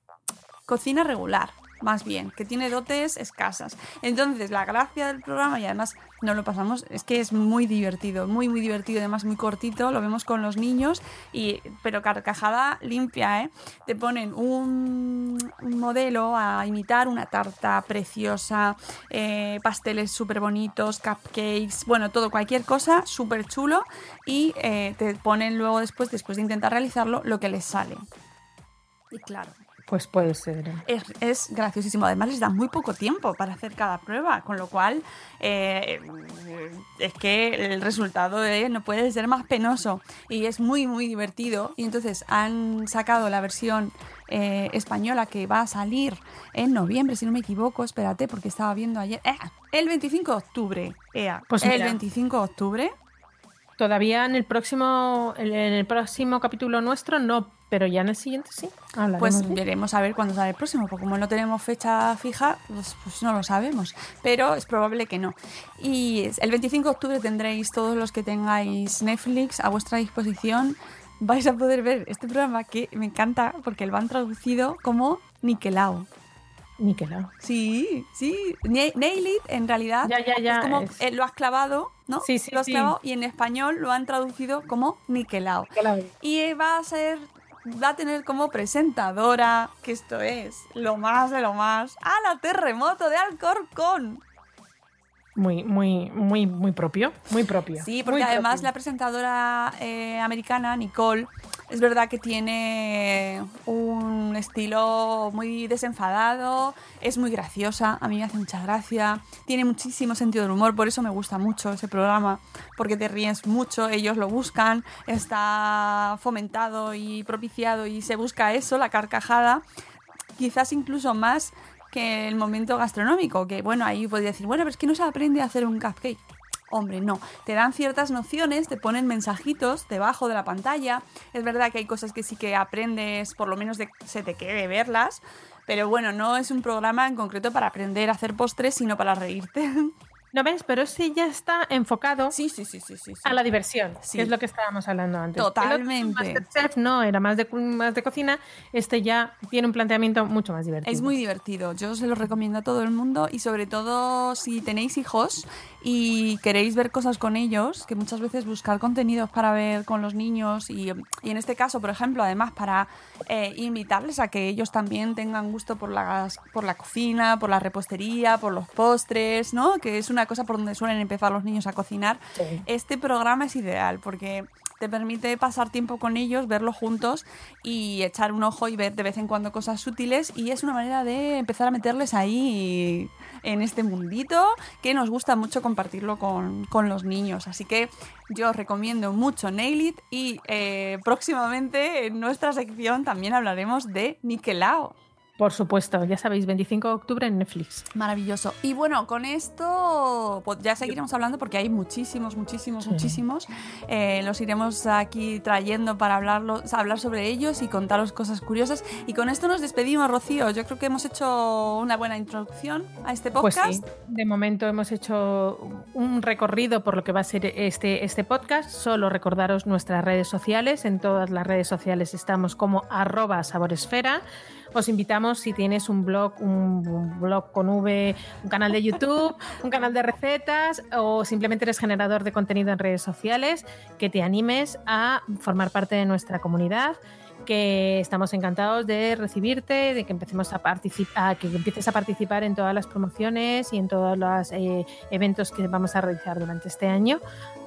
cocina regular, más bien, que tiene dotes escasas. Entonces, la gracia del programa, y además no lo pasamos, es que es muy divertido, muy, muy divertido, además muy cortito, lo vemos con los niños, y, pero carcajada limpia, ¿eh? Te ponen un, modelo a imitar una tarta preciosa, eh, pasteles súper bonitos, cupcakes, bueno, todo, cualquier cosa súper chulo, y eh, te ponen luego después, después de intentar realizarlo, lo que les sale. Y claro, Pues puede ser. es, es graciosísimo. Además, les da muy poco tiempo para hacer cada prueba, con lo cual eh, es que el resultado eh, no puede ser más penoso y es muy, muy divertido. Y entonces han sacado la versión eh, española que va a salir en noviembre, si no me equivoco. Espérate, porque estaba viendo ayer. ¡Eh! El 25 de octubre. Pues el mira. 25 de octubre. Todavía en el próximo, en el próximo capítulo nuestro no, pero ya en el siguiente sí. Hablaremos Pues de- veremos a ver cuándo sale el próximo, porque como no tenemos fecha fija, pues, pues no lo sabemos. Pero es probable que no. Y el 25 de octubre tendréis todos los que tengáis Netflix a vuestra disposición. Vais a poder ver este programa que me encanta porque lo han traducido como Niquelao. Niquelao. Sí, sí. Nail it, en realidad, Ya, ya, ya, es como es- eh, lo has clavado, ¿no? Sí, sí, Lo has sí. clavado y en español lo han traducido como Niquelao. Niquelao. Y va a ser va a tener como presentadora, que esto es lo más de lo más, a la terremoto de Alcorcón. Muy, muy, muy, muy propio, muy propio. Sí, porque muy además propio. la presentadora eh, americana, Nicole, es verdad que tiene un estilo muy desenfadado, es muy graciosa, a mí me hace mucha gracia, tiene muchísimo sentido del humor, por eso me gusta mucho ese programa, porque te ríes mucho, ellos lo buscan, está fomentado y propiciado y se busca eso, la carcajada, quizás incluso más que el momento gastronómico, que bueno, ahí podría decir, bueno, pero es que no se aprende a hacer un cupcake. Hombre, no. Te dan ciertas nociones, te ponen mensajitos debajo de la pantalla. Es verdad que hay cosas que sí que aprendes, por lo menos de, se te quede verlas. Pero bueno, no es un programa en concreto para aprender a hacer postres, sino para reírte. (laughs) ¿No ves? Pero ese ya está enfocado Sí, sí, sí, sí, sí. sí. a la diversión, que es lo que estábamos hablando antes. El otro, Totalmente. Masterchef no, era más de, más de cocina. Este ya tiene un planteamiento mucho más divertido. Es muy divertido, yo se lo recomiendo a todo el mundo y sobre todo si tenéis hijos y queréis ver cosas con ellos, que muchas veces buscar contenidos para ver con los niños y, y en este caso, por ejemplo, además para eh, invitarles a que ellos también tengan gusto por, las, por la cocina, por la repostería, por los postres, ¿no? Que es una cosa por donde suelen empezar los niños a cocinar. Sí. Este programa es ideal porque te permite pasar tiempo con ellos, verlos juntos y echar un ojo y ver de vez en cuando cosas útiles y es una manera de empezar a meterles ahí en este mundito que nos gusta mucho compartirlo con, con los niños. Así que yo os recomiendo mucho Nail It y eh, próximamente en nuestra sección también hablaremos de Nikelao. Por supuesto, ya sabéis, 25 de octubre en Netflix. Maravilloso. Y bueno, con esto pues, ya seguiremos hablando porque hay muchísimos, muchísimos, Sí. muchísimos. Eh, los iremos aquí trayendo para hablarlo, hablar sobre ellos y contaros cosas curiosas. Y con esto nos despedimos, Rocío. Yo creo que hemos hecho una buena introducción a este Pues podcast. sí, de momento hemos hecho un recorrido por lo que va a ser este, este podcast. Solo recordaros nuestras redes sociales. En todas las redes sociales estamos como arroba saboresfera. Os invitamos si tienes un blog, un, blog con V, un canal de YouTube, un canal de recetas o simplemente eres generador de contenido en redes sociales, que te animes a formar parte de nuestra comunidad que estamos encantados de recibirte, de que empecemos a participar, que empieces a participar en todas las promociones y en todos los eh, eventos que vamos a realizar durante este año.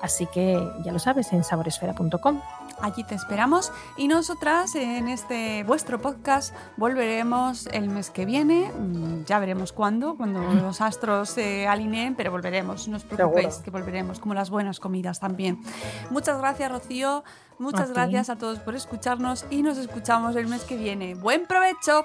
Así que ya lo sabes, en saboresfera.com. Allí te esperamos. Y nosotras en este vuestro podcast volveremos el mes que viene. Mm, Ya veremos cuándo, cuando (laughs) los astros se alineen, pero volveremos. No os preocupéis, Seguro. que volveremos, como las buenas comidas también. Muchas gracias, Rocío. Muchas A gracias a todos por escucharnos y nos escuchamos el mes que viene. ¡Buen provecho!